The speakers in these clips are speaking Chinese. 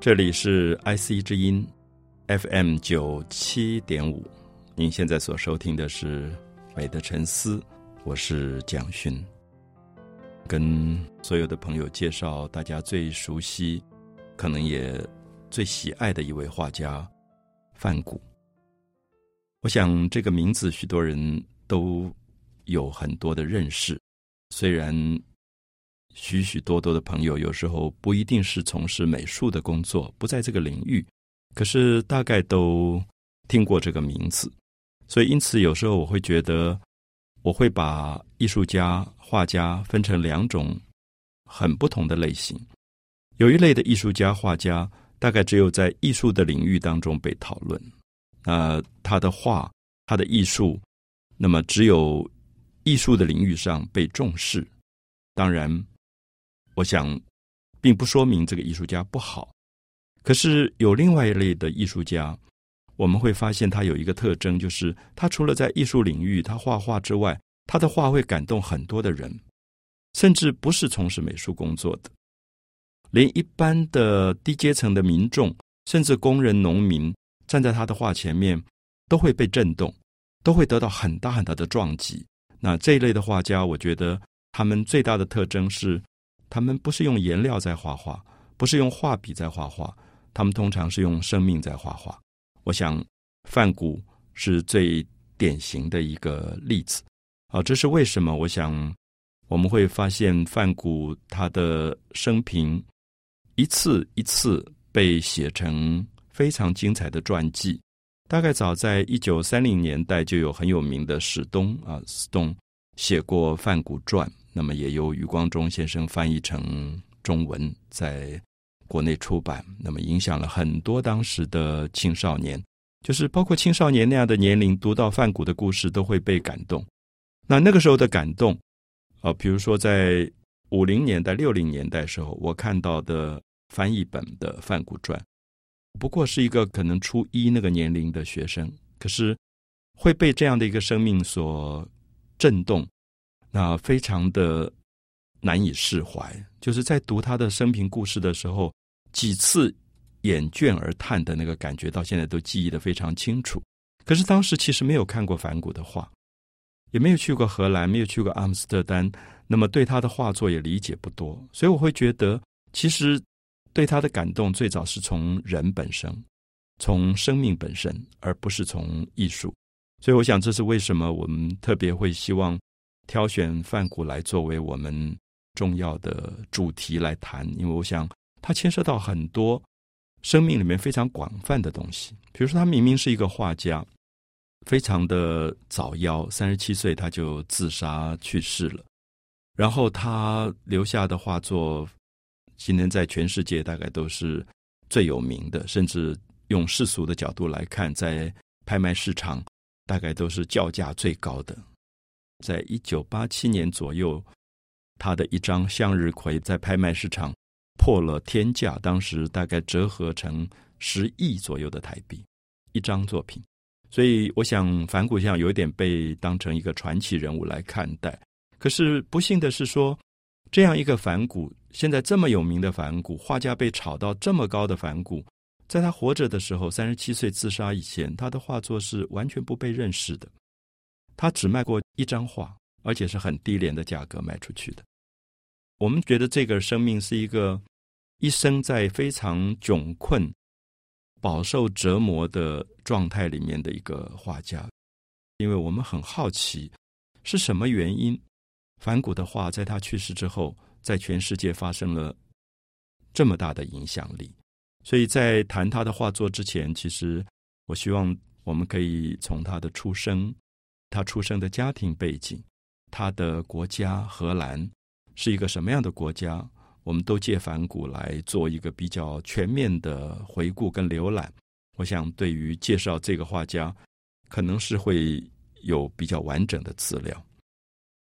这里是 IC 之音 FM 九七点五，您现在所收听的是《美的沉思》，我是蒋勋，跟所有的朋友介绍大家最熟悉、可能也最喜爱的一位画家范谷。我想这个名字许多人都有很多的认识，虽然。许许多多的朋友，有时候不一定是从事美术的工作，不在这个领域，可是大概都听过这个名字。所以，因此有时候我会觉得，我会把艺术家、画家分成两种很不同的类型。有一类的艺术家、画家，大概只有在艺术的领域当中被讨论，呃，他的画、他的艺术，那么只有艺术的领域上被重视。当然。我想，并不说明这个艺术家不好。可是有另外一类的艺术家，我们会发现他有一个特征，就是他除了在艺术领域他画画之外，他的画会感动很多的人，甚至不是从事美术工作的，连一般的低阶层的民众，甚至工人、农民，站在他的画前面，都会被震动，都会得到很大很大的撞击。那这一类的画家，我觉得他们最大的特征是。他们不是用颜料在画画，不是用画笔在画画，他们通常是用生命在画画。我想范谷是最典型的一个例子。啊，这是为什么？我想我们会发现范谷他的生平一次一次被写成非常精彩的传记。大概早在一九三零年代就有很有名的史东啊，史东写过范谷传。那么也由余光中先生翻译成中文，在国内出版。那么影响了很多当时的青少年，就是包括青少年那样的年龄，读到范谷的故事都会被感动。那那个时候的感动，啊，比如说在五零年代、六零年代时候，我看到的翻译本的《范谷传》，不过是一个可能初一那个年龄的学生，可是会被这样的一个生命所震动。那非常的难以释怀，就是在读他的生平故事的时候，几次眼倦而叹的那个感觉，到现在都记忆的非常清楚。可是当时其实没有看过梵谷的画，也没有去过荷兰，没有去过阿姆斯特丹，那么对他的画作也理解不多，所以我会觉得，其实对他的感动最早是从人本身，从生命本身，而不是从艺术。所以我想，这是为什么我们特别会希望。挑选梵谷来作为我们重要的主题来谈，因为我想它牵涉到很多生命里面非常广泛的东西。比如说，他明明是一个画家，非常的早夭，三十七岁他就自杀去世了。然后他留下的画作，今天在全世界大概都是最有名的，甚至用世俗的角度来看，在拍卖市场大概都是叫价最高的。在一九八七年左右，他的一张向日葵在拍卖市场破了天价，当时大概折合成十亿左右的台币一张作品。所以，我想反骨像有点被当成一个传奇人物来看待。可是不幸的是，说这样一个反骨，现在这么有名的反骨画家被炒到这么高的反骨，在他活着的时候，三十七岁自杀以前，他的画作是完全不被认识的。他只卖过一张画，而且是很低廉的价格卖出去的。我们觉得这个生命是一个一生在非常窘困、饱受折磨的状态里面的一个画家，因为我们很好奇是什么原因，梵谷的画在他去世之后，在全世界发生了这么大的影响力。所以在谈他的画作之前，其实我希望我们可以从他的出生。他出生的家庭背景，他的国家荷兰是一个什么样的国家？我们都借反骨来做一个比较全面的回顾跟浏览。我想，对于介绍这个画家，可能是会有比较完整的资料。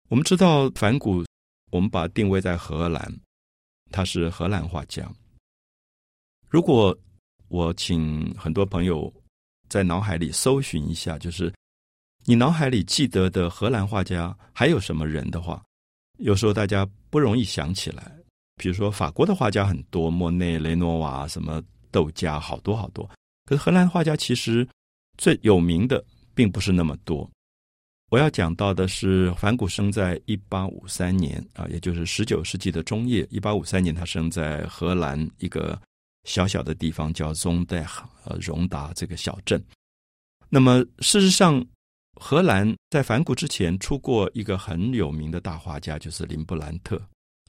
我们知道反骨，我们把定位在荷兰，他是荷兰画家。如果我请很多朋友在脑海里搜寻一下，就是。你脑海里记得的荷兰画家还有什么人的话，有时候大家不容易想起来。比如说法国的画家很多，莫内、雷诺瓦什么窦家好多好多。可是荷兰画家其实最有名的并不是那么多。我要讲到的是，梵谷生在一八五三年啊，也就是十九世纪的中叶。一八五三年，他生在荷兰一个小小的地方，叫 Zondeg，呃，荣达这个小镇。那么，事实上，荷兰在梵谷之前出过一个很有名的大画家，就是林布兰特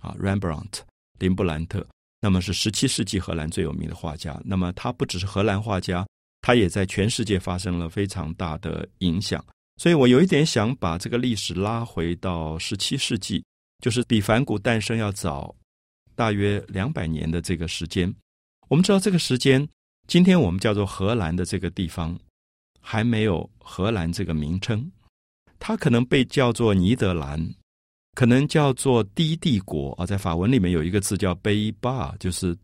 啊，Rembrandt，林布兰特。那么是十七世纪荷兰最有名的画家。那么他不只是荷兰画家，他也在全世界发生了非常大的影响。所以我有一点想把这个历史拉回到十七世纪，就是比梵谷诞生要早大约两百年的这个时间。我们知道这个时间，今天我们叫做荷兰的这个地方还没有荷兰这个名称，它可能被叫做尼德兰，可能叫做低帝国啊。在法文里面有一个字叫卑巴，就是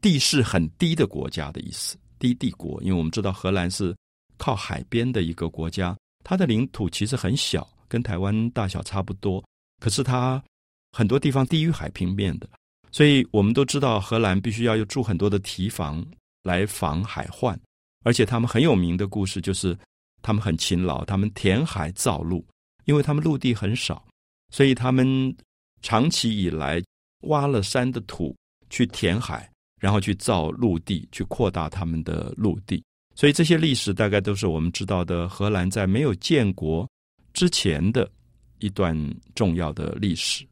地势很低的国家的意思，低帝国。因为我们知道荷兰是靠海边的一个国家。它的领土其实很小，跟台湾大小差不多。可是它很多地方低于海平面的，所以我们都知道荷兰必须要有住很多的堤防来防海患。而且他们很有名的故事就是他们很勤劳，他们填海造陆，因为他们陆地很少，所以他们长期以来挖了山的土去填海，然后去造陆地，去扩大他们的陆地。所以这些历史大概都是我们知道的荷兰在没有建国之前的一段重要的历史。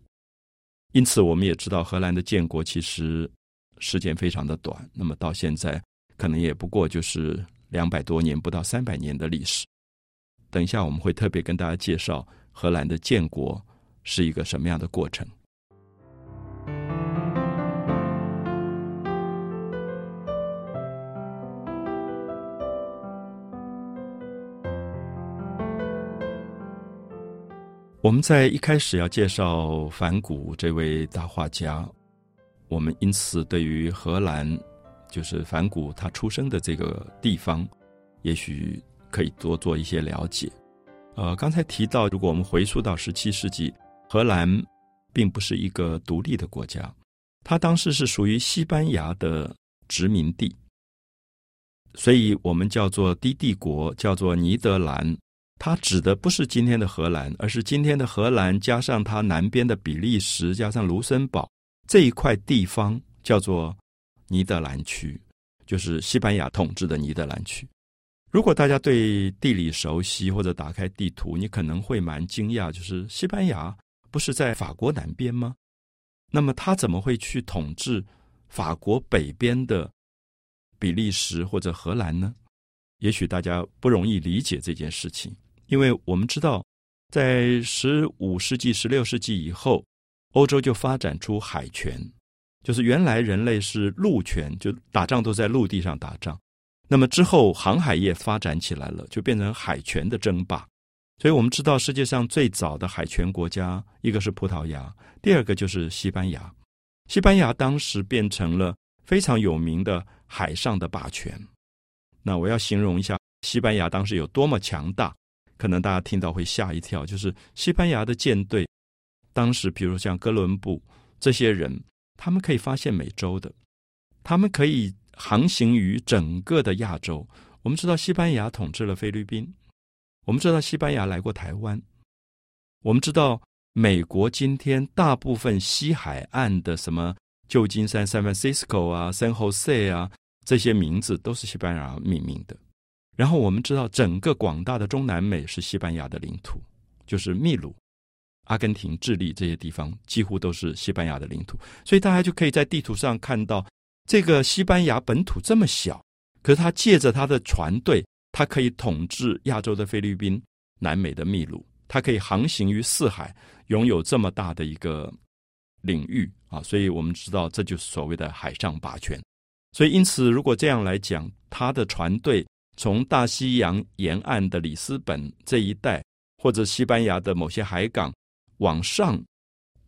因此，我们也知道荷兰的建国其实时间非常的短，那么到现在可能也不过就是两百多年，不到三百年的历史。等一下我们会特别跟大家介绍荷兰的建国是一个什么样的过程。我们在一开始要介绍梵谷这位大画家，我们因此对于荷兰，就是梵谷他出生的这个地方，也许可以多做一些了解。呃，刚才提到，如果我们回溯到十七世纪，荷兰并不是一个独立的国家，它当时是属于西班牙的殖民地，所以我们叫做低帝国，叫做尼德兰。它指的不是今天的荷兰，而是今天的荷兰加上它南边的比利时，加上卢森堡这一块地方，叫做尼德兰区，就是西班牙统治的尼德兰区。如果大家对地理熟悉，或者打开地图，你可能会蛮惊讶，就是西班牙不是在法国南边吗？那么他怎么会去统治法国北边的比利时或者荷兰呢？也许大家不容易理解这件事情。因为我们知道，在十五世纪、十六世纪以后，欧洲就发展出海权，就是原来人类是陆权，就打仗都在陆地上打仗。那么之后，航海业发展起来了，就变成海权的争霸。所以我们知道，世界上最早的海权国家，一个是葡萄牙，第二个就是西班牙。西班牙当时变成了非常有名的海上的霸权。那我要形容一下西班牙当时有多么强大。可能大家听到会吓一跳，就是西班牙的舰队，当时比如像哥伦布这些人，他们可以发现美洲的，他们可以航行于整个的亚洲。我们知道西班牙统治了菲律宾，我们知道西班牙来过台湾，我们知道美国今天大部分西海岸的什么旧金山 （San Francisco） 啊、San Jose 啊这些名字都是西班牙命名的。然后我们知道，整个广大的中南美是西班牙的领土，就是秘鲁、阿根廷、智利这些地方几乎都是西班牙的领土。所以大家就可以在地图上看到，这个西班牙本土这么小，可是他借着他的船队，他可以统治亚洲的菲律宾、南美的秘鲁，他可以航行于四海，拥有这么大的一个领域啊！所以我们知道，这就是所谓的海上霸权。所以因此，如果这样来讲，他的船队。从大西洋沿岸的里斯本这一带，或者西班牙的某些海港往上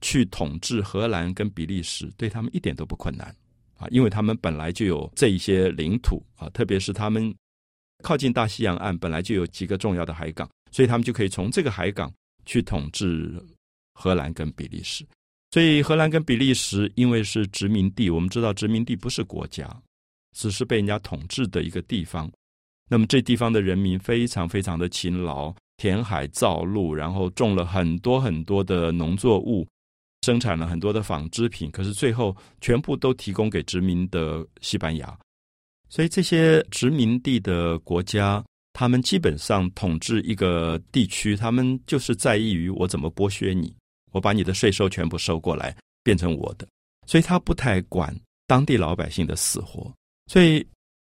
去统治荷兰跟比利时，对他们一点都不困难啊，因为他们本来就有这一些领土啊，特别是他们靠近大西洋岸，本来就有几个重要的海港，所以他们就可以从这个海港去统治荷兰跟比利时。所以荷兰跟比利时因为是殖民地，我们知道殖民地不是国家，只是被人家统治的一个地方。那么这地方的人民非常非常的勤劳，填海造陆，然后种了很多很多的农作物，生产了很多的纺织品。可是最后全部都提供给殖民的西班牙。所以这些殖民地的国家，他们基本上统治一个地区，他们就是在意于我怎么剥削你，我把你的税收全部收过来变成我的。所以他不太管当地老百姓的死活。所以。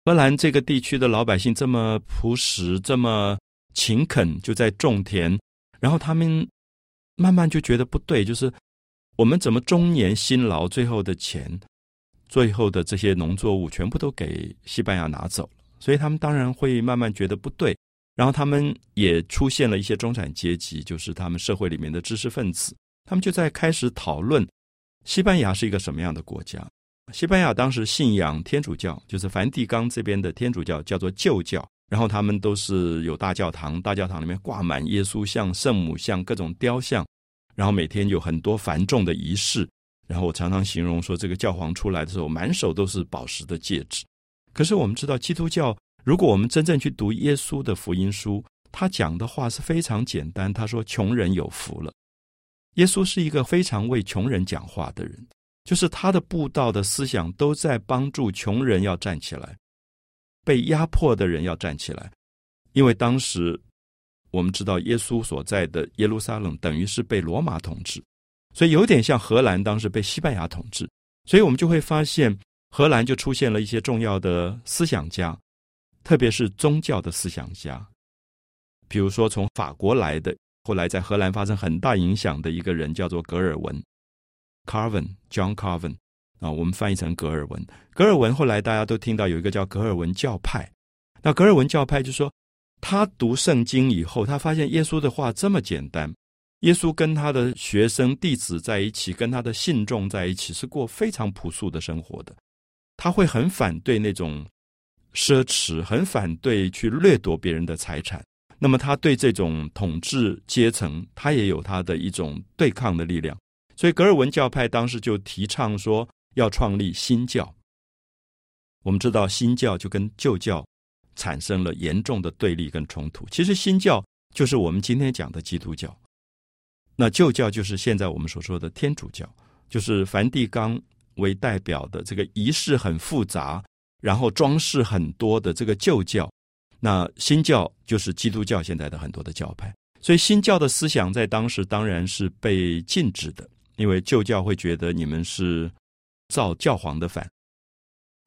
荷兰这个地区的老百姓这么朴实，这么勤恳，就在种田。然后他们慢慢就觉得不对，就是我们怎么终年辛劳，最后的钱，最后的这些农作物全部都给西班牙拿走了。所以他们当然会慢慢觉得不对。然后他们也出现了一些中产阶级，就是他们社会里面的知识分子，他们就在开始讨论西班牙是一个什么样的国家。西班牙当时信仰天主教，就是梵蒂冈这边的天主教，叫做旧教。然后他们都是有大教堂，大教堂里面挂满耶稣像、圣母像、各种雕像，然后每天有很多繁重的仪式。然后我常常形容说，这个教皇出来的时候，满手都是宝石的戒指。可是我们知道，基督教，如果我们真正去读耶稣的福音书，他讲的话是非常简单。他说：“穷人有福了。”耶稣是一个非常为穷人讲话的人。就是他的布道的思想都在帮助穷人要站起来，被压迫的人要站起来，因为当时我们知道耶稣所在的耶路撒冷等于是被罗马统治，所以有点像荷兰当时被西班牙统治，所以我们就会发现荷兰就出现了一些重要的思想家，特别是宗教的思想家，比如说从法国来的，后来在荷兰发生很大影响的一个人叫做格尔文。Carvin John Carvin 啊，我们翻译成格尔文。格尔文后来大家都听到有一个叫格尔文教派。那格尔文教派就说，他读圣经以后，他发现耶稣的话这么简单。耶稣跟他的学生弟子在一起，跟他的信众在一起，是过非常朴素的生活的。他会很反对那种奢侈，很反对去掠夺别人的财产。那么他对这种统治阶层，他也有他的一种对抗的力量。所以，格尔文教派当时就提倡说要创立新教。我们知道，新教就跟旧教产生了严重的对立跟冲突。其实，新教就是我们今天讲的基督教，那旧教就是现在我们所说的天主教，就是梵蒂冈为代表的这个仪式很复杂，然后装饰很多的这个旧教。那新教就是基督教现在的很多的教派。所以，新教的思想在当时当然是被禁止的。因为旧教会觉得你们是造教皇的反，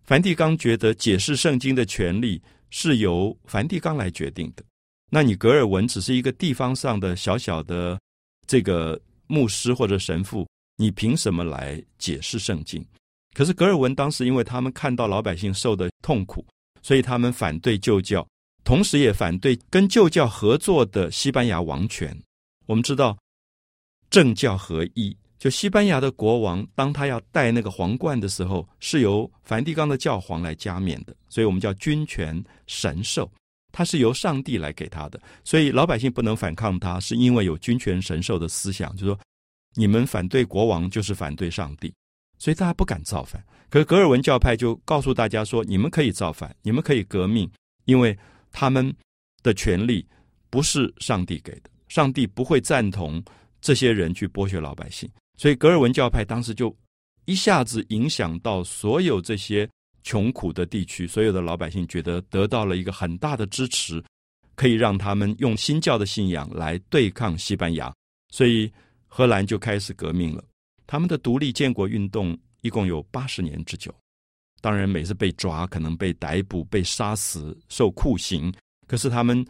梵蒂冈觉得解释圣经的权利是由梵蒂冈来决定的。那你格尔文只是一个地方上的小小的这个牧师或者神父，你凭什么来解释圣经？可是格尔文当时因为他们看到老百姓受的痛苦，所以他们反对旧教，同时也反对跟旧教合作的西班牙王权。我们知道政教合一。就西班牙的国王，当他要戴那个皇冠的时候，是由梵蒂冈的教皇来加冕的，所以我们叫君权神授，他是由上帝来给他的，所以老百姓不能反抗他，是因为有君权神授的思想，就说你们反对国王就是反对上帝，所以大家不敢造反。可是格尔文教派就告诉大家说，你们可以造反，你们可以革命，因为他们的权利不是上帝给的，上帝不会赞同这些人去剥削老百姓。所以，格尔文教派当时就一下子影响到所有这些穷苦的地区，所有的老百姓觉得得到了一个很大的支持，可以让他们用新教的信仰来对抗西班牙。所以，荷兰就开始革命了。他们的独立建国运动一共有八十年之久。当然，每次被抓，可能被逮捕、被杀死、受酷刑，可是他们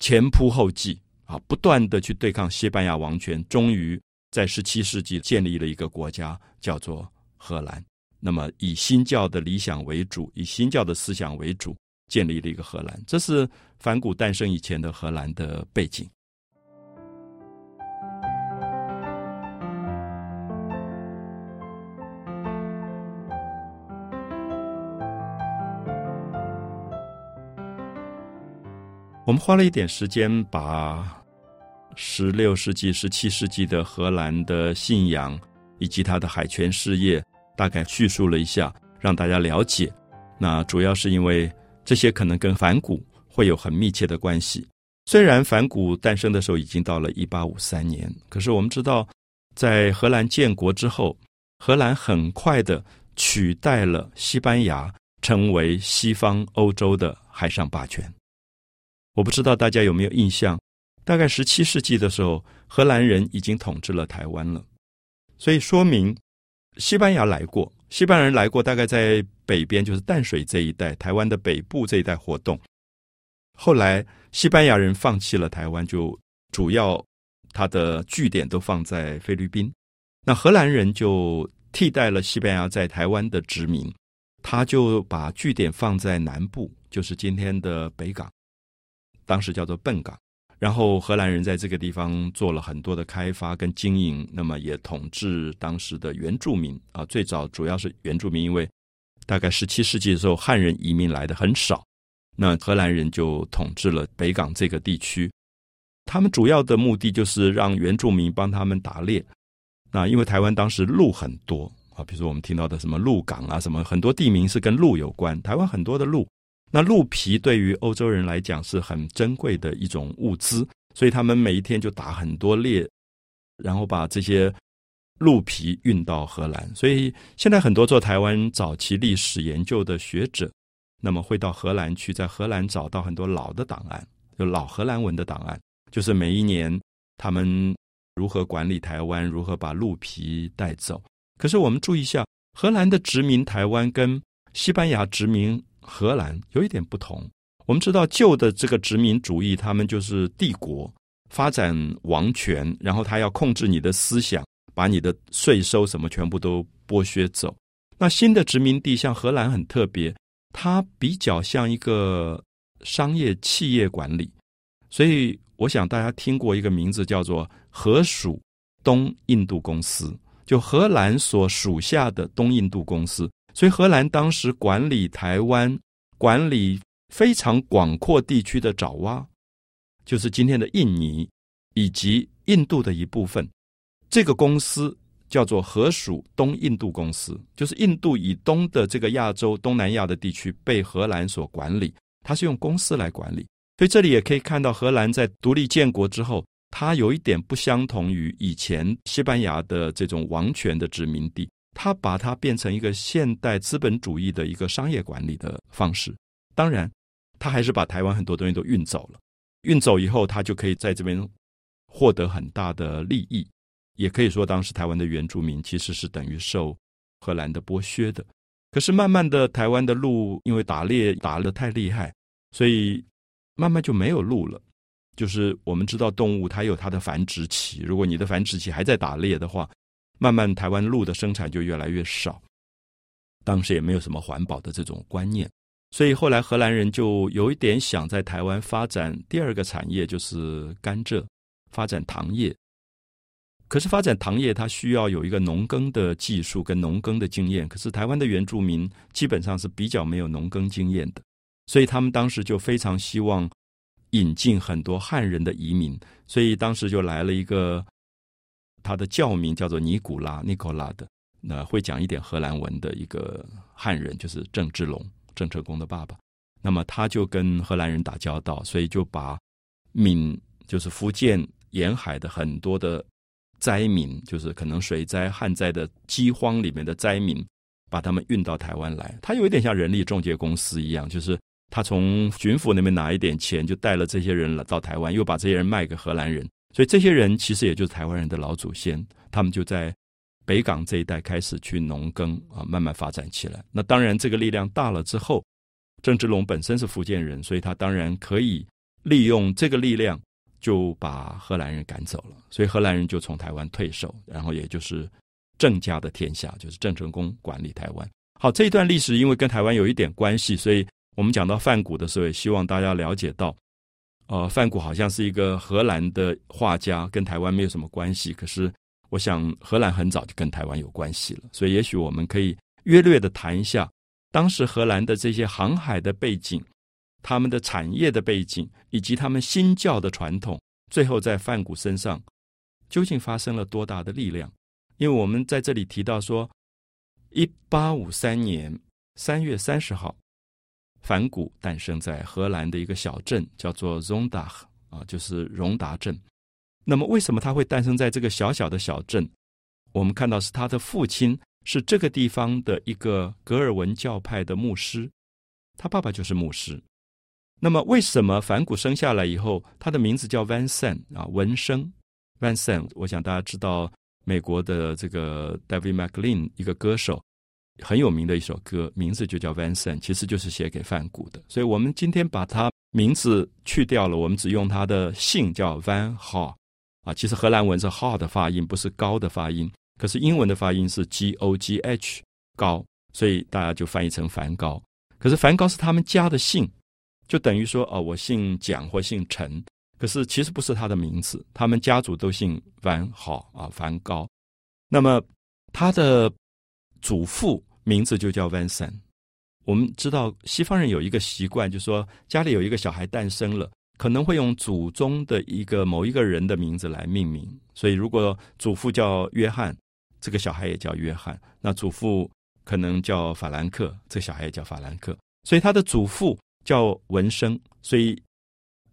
前仆后继啊，不断的去对抗西班牙王权，终于。在十七世纪建立了一个国家，叫做荷兰。那么以新教的理想为主，以新教的思想为主，建立了一个荷兰。这是梵谷诞生以前的荷兰的背景。我们花了一点时间把。十六世纪、十七世纪的荷兰的信仰以及他的海权事业，大概叙述了一下，让大家了解。那主要是因为这些可能跟反骨会有很密切的关系。虽然反骨诞生的时候已经到了一八五三年，可是我们知道，在荷兰建国之后，荷兰很快的取代了西班牙，成为西方欧洲的海上霸权。我不知道大家有没有印象，大概十七世纪的时候，荷兰人已经统治了台湾了，所以说明西班牙来过。西班牙人来过，大概在北边，就是淡水这一带，台湾的北部这一带活动。后来西班牙人放弃了台湾，就主要他的据点都放在菲律宾。那荷兰人就替代了西班牙在台湾的殖民，他就把据点放在南部，就是今天的北港，当时叫做笨港。然后荷兰人在这个地方做了很多的开发跟经营，那么也统治当时的原住民啊。最早主要是原住民，因为大概十七世纪的时候汉人移民来的很少，那荷兰人就统治了北港这个地区。他们主要的目的就是让原住民帮他们打猎。那因为台湾当时鹿很多啊，比如说我们听到的什么鹿港啊，什么很多地名是跟鹿有关。台湾很多的鹿。那鹿皮对于欧洲人来讲是很珍贵的一种物资，所以他们每一天就打很多猎，然后把这些鹿皮运到荷兰。所以现在很多做台湾早期历史研究的学者，那么会到荷兰去，在荷兰找到很多老的档案，就老荷兰文的档案，就是每一年他们如何管理台湾，如何把鹿皮带走。可是我们注意一下，荷兰的殖民台湾跟西班牙殖民。荷兰有一点不同。我们知道旧的这个殖民主义，他们就是帝国发展王权，然后他要控制你的思想，把你的税收什么全部都剥削走。那新的殖民地像荷兰很特别，它比较像一个商业企业管理。所以我想大家听过一个名字叫做荷属东印度公司，就荷兰所属下的东印度公司。所以荷兰当时管理台湾，管理非常广阔地区的爪哇，就是今天的印尼以及印度的一部分。这个公司叫做荷属东印度公司，就是印度以东的这个亚洲、东南亚的地区被荷兰所管理，它是用公司来管理。所以这里也可以看到，荷兰在独立建国之后，它有一点不相同于以前西班牙的这种王权的殖民地。他把它变成一个现代资本主义的一个商业管理的方式。当然，他还是把台湾很多东西都运走了。运走以后，他就可以在这边获得很大的利益。也可以说，当时台湾的原住民其实是等于受荷兰的剥削的。可是，慢慢的，台湾的鹿因为打猎打得太厉害，所以慢慢就没有鹿了。就是我们知道，动物它有它的繁殖期。如果你的繁殖期还在打猎的话，慢慢，台湾鹿的生产就越来越少。当时也没有什么环保的这种观念，所以后来荷兰人就有一点想在台湾发展第二个产业，就是甘蔗，发展糖业。可是发展糖业，它需要有一个农耕的技术跟农耕的经验。可是台湾的原住民基本上是比较没有农耕经验的，所以他们当时就非常希望引进很多汉人的移民，所以当时就来了一个。他的教名叫做尼古拉尼古拉的，那会讲一点荷兰文的一个汉人，就是郑芝龙，郑成功的爸爸。那么他就跟荷兰人打交道，所以就把闽，就是福建沿海的很多的灾民，就是可能水灾、旱灾的饥荒里面的灾民，把他们运到台湾来。他有一点像人力中介公司一样，就是他从巡抚那边拿一点钱，就带了这些人来到台湾，又把这些人卖给荷兰人。所以这些人其实也就是台湾人的老祖先，他们就在北港这一带开始去农耕啊，慢慢发展起来。那当然，这个力量大了之后，郑芝龙本身是福建人，所以他当然可以利用这个力量，就把荷兰人赶走了。所以荷兰人就从台湾退守，然后也就是郑家的天下，就是郑成功管理台湾。好，这一段历史因为跟台湾有一点关系，所以我们讲到梵谷的时候，也希望大家了解到。呃，范谷好像是一个荷兰的画家，跟台湾没有什么关系。可是，我想荷兰很早就跟台湾有关系了，所以也许我们可以约略的谈一下当时荷兰的这些航海的背景、他们的产业的背景，以及他们新教的传统，最后在范谷身上究竟发生了多大的力量？因为我们在这里提到说，一八五三年三月三十号，梵谷诞生在荷兰的一个小镇，叫做 Zondag 啊，就是荣达镇。那么，为什么他会诞生在这个小小的小镇？我们看到是他的父亲是这个地方的一个格尔文教派的牧师，他爸爸就是牧师。那么，为什么梵谷生下来以后，他的名字叫 Van s a n 啊，文生 Van s a n 我想大家知道，美国的这个 David McLean 一个歌手很有名的一首歌，名字就叫 Van Son，其实就是写给梵谷的。所以我们今天把他名字去掉了，我们只用他的姓叫 Van Ha 啊。其实荷兰文是 Ha 的发音，不是高的发音。可是英文的发音是 G O G H 高，所以大家就翻译成梵高。可是梵高是他们家的姓。就等于说，哦，我姓蒋或姓陈，可是其实不是他的名字。他们家族都姓梵好啊，梵高。那么他的祖父名字就叫 Vincent。我们知道西方人有一个习惯，就是说家里有一个小孩诞生了，可能会用祖宗的一个某一个人的名字来命名。所以如果祖父叫约翰，这个小孩也叫约翰。那祖父可能叫法兰克，这个小孩也叫法兰克。所以他的祖父。叫文生，所以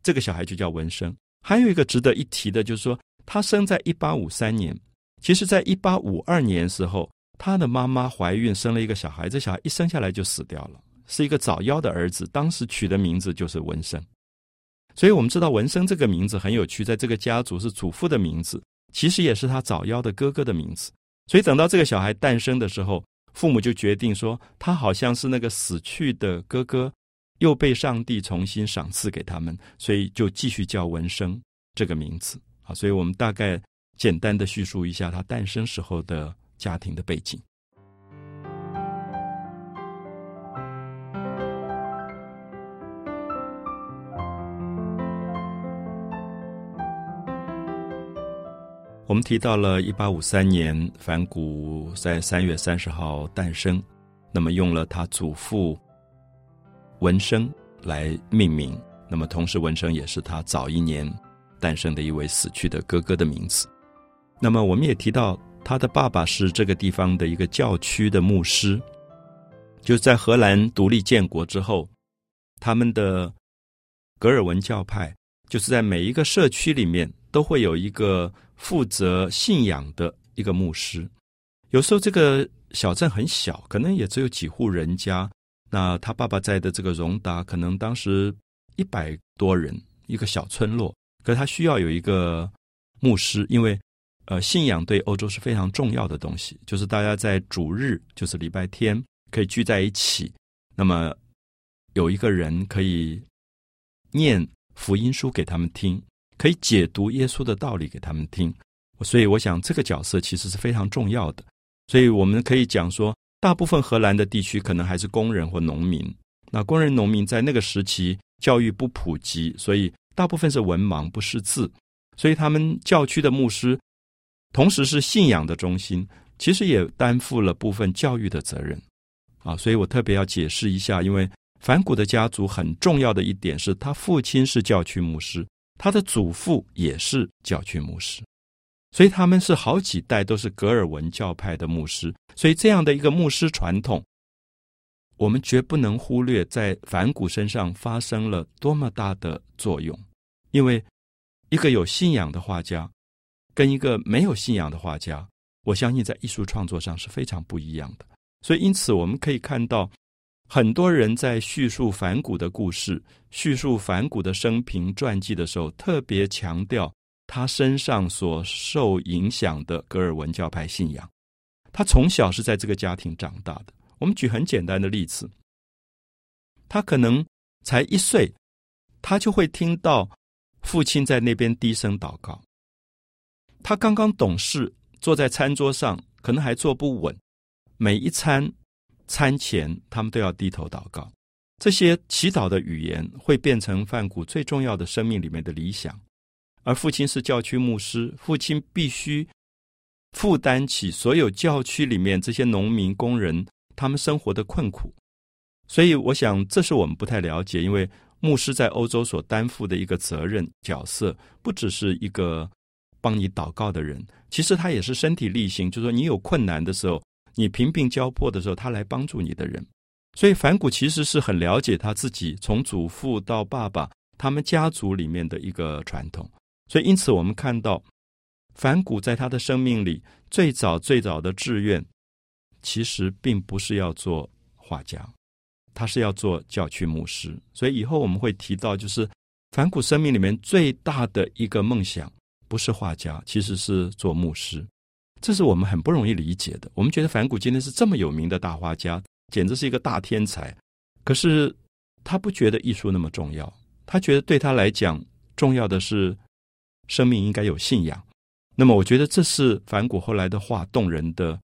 这个小孩就叫文生。还有一个值得一提的，就是说他生在一八五三年，其实在一八五二年时候，他的妈妈怀孕生了一个小孩，这小孩一生下来就死掉了，是一个早夭的儿子。当时取的名字就是文生，所以我们知道文生这个名字很有趣，在这个家族是祖父的名字，其实也是他早夭的哥哥的名字。所以等到这个小孩诞生的时候，父母就决定说，他好像是那个死去的哥哥。又被上帝重新赏赐给他们，所以就继续叫文生这个名字啊。所以我们大概简单的叙述一下他诞生时候的家庭的背景。我们提到了一八五三年，梵谷在三月三十号诞生，那么用了他祖父。文生来命名，那么同时文生也是他早一年诞生的一位死去的哥哥的名字。那么我们也提到，他的爸爸是这个地方的一个教区的牧师。就在荷兰独立建国之后，他们的格尔文教派就是在每一个社区里面都会有一个负责信仰的一个牧师。有时候这个小镇很小，可能也只有几户人家。那他爸爸在的这个荣达，可能当时一百多人，一个小村落。可他需要有一个牧师，因为呃，信仰对欧洲是非常重要的东西。就是大家在主日，就是礼拜天，可以聚在一起。那么有一个人可以念福音书给他们听，可以解读耶稣的道理给他们听。所以我想这个角色其实是非常重要的。所以我们可以讲说。大部分荷兰的地区可能还是工人或农民。那工人、农民在那个时期教育不普及，所以大部分是文盲不识字。所以他们教区的牧师，同时是信仰的中心，其实也担负了部分教育的责任。啊，所以我特别要解释一下，因为梵谷的家族很重要的一点是他父亲是教区牧师，他的祖父也是教区牧师。所以他们是好几代都是格尔文教派的牧师，所以这样的一个牧师传统，我们绝不能忽略，在梵谷身上发生了多么大的作用。因为一个有信仰的画家，跟一个没有信仰的画家，我相信在艺术创作上是非常不一样的。所以因此我们可以看到，很多人在叙述梵谷的故事、叙述梵谷的生平传记的时候，特别强调。他身上所受影响的格尔文教派信仰，他从小是在这个家庭长大的。我们举很简单的例子，他可能才一岁，他就会听到父亲在那边低声祷告。他刚刚懂事，坐在餐桌上，可能还坐不稳。每一餐餐前，他们都要低头祷告。这些祈祷的语言会变成范谷最重要的生命里面的理想。而父亲是教区牧师，父亲必须负担起所有教区里面这些农民工人他们生活的困苦，所以我想这是我们不太了解，因为牧师在欧洲所担负的一个责任角色，不只是一个帮你祷告的人，其实他也是身体力行，就是说你有困难的时候，你贫病交迫的时候，他来帮助你的人。所以反谷其实是很了解他自己从祖父到爸爸他们家族里面的一个传统。所以因此我们看到反谷在他的生命里最早最早的志愿，其实并不是要做画家，他是要做教区牧师。所以以后我们会提到，就是反谷生命里面最大的一个梦想，不是画家，其实是做牧师。这是我们很不容易理解的。我们觉得反谷今天是这么有名的大画家，简直是一个大天才。可是他不觉得艺术那么重要，他觉得对他来讲，重要的是生命应该有信仰。那么，我觉得这是反谷后来的画动人的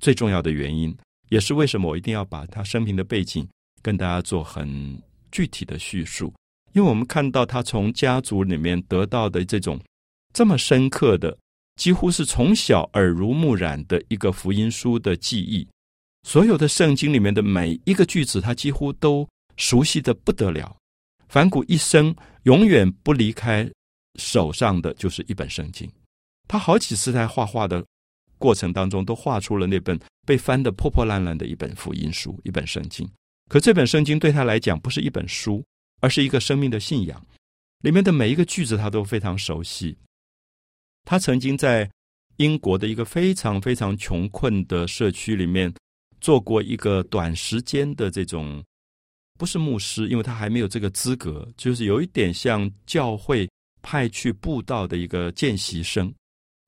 最重要的原因，也是为什么我一定要把他生平的背景跟大家做很具体的叙述。因为我们看到他从家族里面得到的这种这么深刻的。几乎是从小耳濡目染的一个福音书的记忆，所有的圣经里面的每一个句子，他几乎都熟悉的不得了。反谷一生永远不离开手上的就是一本圣经。他好几次在画画的过程当中，都画出了那本被翻得破破烂烂的一本福音书，一本圣经。可这本圣经对他来讲，不是一本书，而是一个生命的信仰。里面的每一个句子，他都非常熟悉。他曾经在英国的一个非常非常穷困的社区里面做过一个短时间的这种，不是牧师，因为他还没有这个资格，就是有一点像教会派去布道的一个见习生。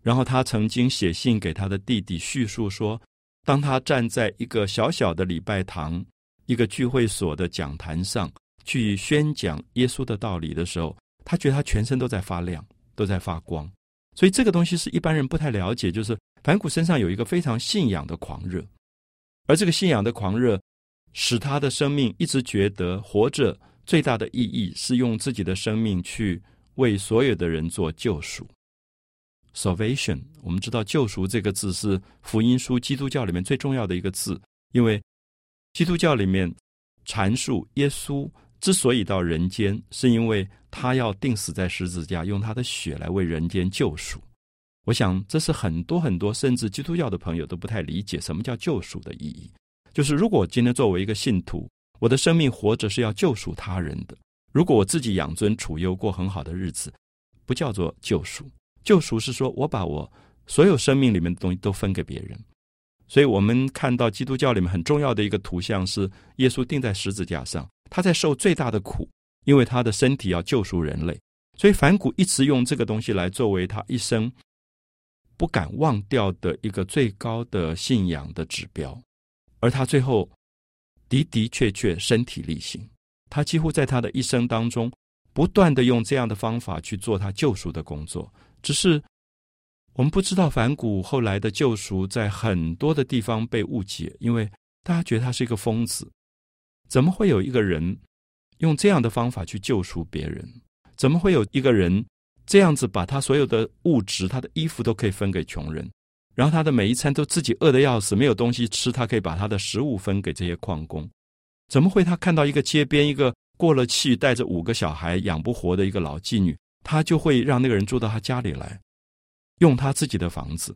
然后他曾经写信给他的弟弟，叙述说，当他站在一个小小的礼拜堂、一个聚会所的讲坛上去宣讲耶稣的道理的时候，他觉得他全身都在发亮，都在发光。所以这个东西是一般人不太了解，就是反骨身上有一个非常信仰的狂热，而这个信仰的狂热使他的生命一直觉得活着最大的意义是用自己的生命去为所有的人做救赎。Salvation，我们知道“救赎”这个字是福音书基督教里面最重要的一个字，因为基督教里面阐述耶稣。之所以到人间，是因为他要定死在十字架，用他的血来为人间救赎。我想，这是很多很多甚至基督教的朋友都不太理解什么叫救赎的意义。就是如果今天作为一个信徒，我的生命活着是要救赎他人的；如果我自己养尊处优过很好的日子，不叫做救赎。救赎是说我把我所有生命里面的东西都分给别人。所以我们看到基督教里面很重要的一个图像是耶稣钉在十字架上。他在受最大的苦，因为他的身体要救赎人类，所以反骨一直用这个东西来作为他一生不敢忘掉的一个最高的信仰的指标。而他最后的的确确身体力行，他几乎在他的一生当中不断的用这样的方法去做他救赎的工作。只是我们不知道反骨后来的救赎在很多的地方被误解，因为大家觉得他是一个疯子。怎么会有一个人用这样的方法去救赎别人？怎么会有一个人这样子把他所有的物质、他的衣服都可以分给穷人，然后他的每一餐都自己饿得要死，没有东西吃，他可以把他的食物分给这些矿工？怎么会他看到一个街边一个过了气、带着五个小孩养不活的一个老妓女，他就会让那个人住到他家里来，用他自己的房子？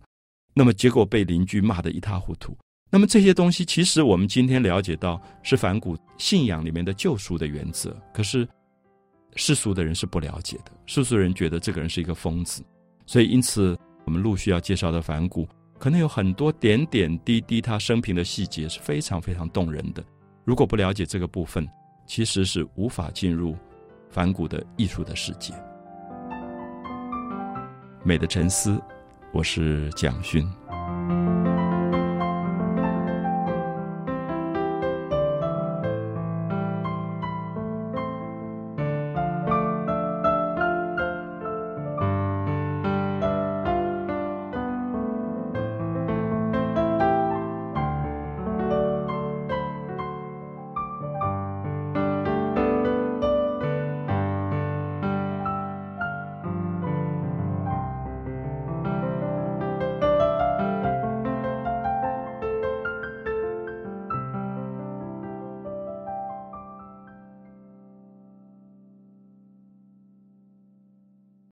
那么结果被邻居骂得一塌糊涂。那么这些东西，其实我们今天了解到是反骨信仰里面的救赎的原则。可是世俗的人是不了解的，世俗人觉得这个人是一个疯子。所以因此，我们陆续要介绍的反骨，可能有很多点点滴滴他生平的细节是非常非常动人的。如果不了解这个部分，其实是无法进入反骨的艺术的世界。美的沉思，我是蒋勋。